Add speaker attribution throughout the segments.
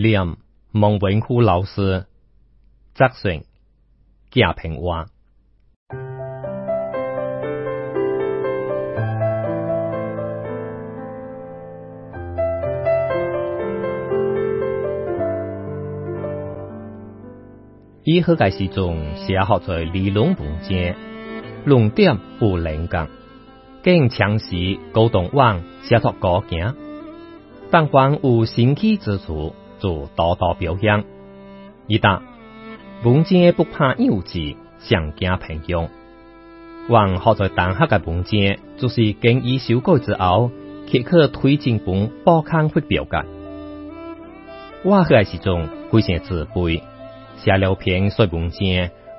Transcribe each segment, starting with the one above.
Speaker 1: 念蒙文虎老师责成贾平话。伊好个时阵写好在理论文件，论点有灵感，更强势沟通往写作高行。但凡有新奇之处，做多多表扬。一答文章不怕幼稚，上惊平庸。往好在当下嘅文件，就是经伊修改之后，即刻推进本报刊发表嘅。我个时阵非常自卑。写了篇说文章，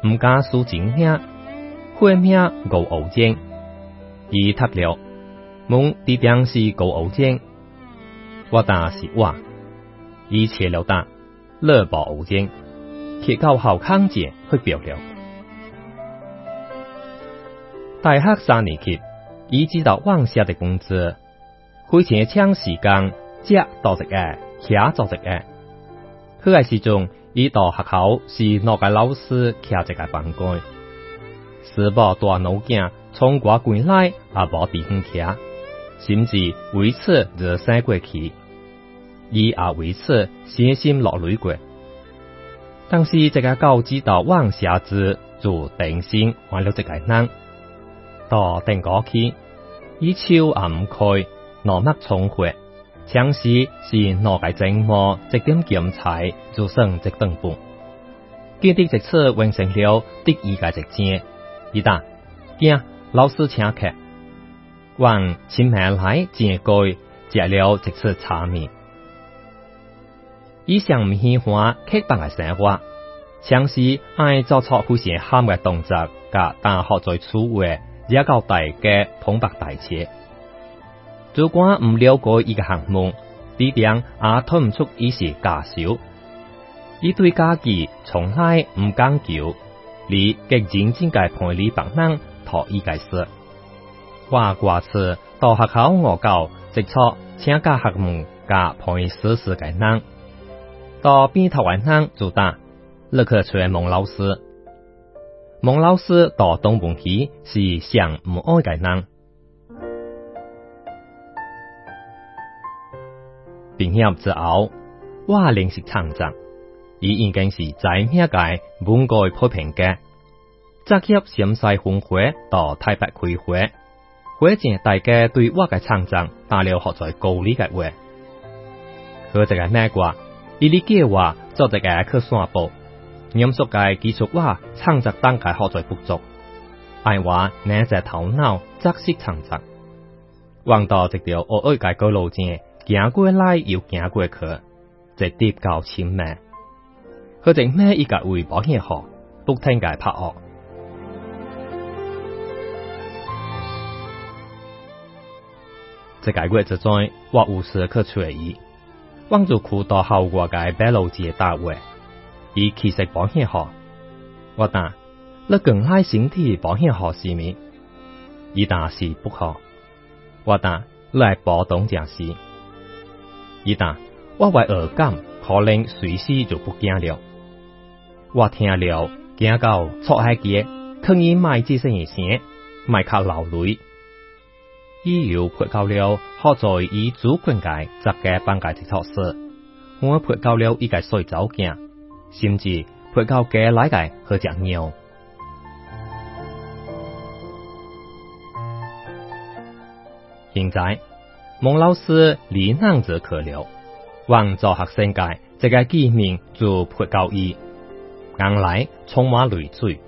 Speaker 1: 毋敢输真名，会名高傲精。伊读了，问地点是高傲精，我答是我。伊切了答，乐宝傲精，去到校康节发表了。大学三年级，已知道往下的工资，非常抢时间，接到一个，写做一个。去个时阵。伊到学校是哪个老师徛一个办公？是无大脑镜从外过来，也无地方徛，甚至为此热生过去，伊也为此伤心落泪过。但是这个高知道往下子就定心换了这个人，到定过去，伊手也唔开，脑膜充血。强势是哪个正模一点检查就算一顿饭，见的这次完成了第二个直件，一打，惊老师请客，往请埋来正改食了这次茶面。以上唔喜欢刻板嘅生活，强势爱做错好些喊嘅动作，甲大学在处位也较大嘅捧白大车。主管唔了解一个项目，地点也推唔出伊是假小。伊对家己从来唔讲究，你极认真嘅陪你别人托伊解释。话挂次到学校我教，直错请假项目加陪实施嘅人，到边头晚上就打立刻找蒙老师。蒙老师到东门去是上唔爱嘅人。并业之后，我联系厂长，伊已经是在咩界本该批评嘅。昨日陕西分会到台北开会，会前大家对我嘅厂长打了学在高理嘅话，佢这个咩话？伊理解话做一个去散步，严肃嘅技术话创作当界学在不足，爱话硬只头脑则识厂长，望到一条恶恶嘅高路线。行过来又行过去，直跌到前面。佢哋咩一个为保险号，不停嘅拍恶。在解决之中，我有时去注意，望住裤到后外嘅白路子大位，以其实保险号。我答，你更爱身体保险号是咪？伊答是不可。我答，来保动正是。一旦我为耳感，可能随时就不惊了。我听了惊到错海结，肯以买这声一声，买卡流泪。伊又配到了好在以主管界十个班界的措施，我配到了一个睡早镜，甚至配到家来个和只鸟。现在。孟老师离难者可留，望做学生界这个见面就不交易，硬来充满累赘。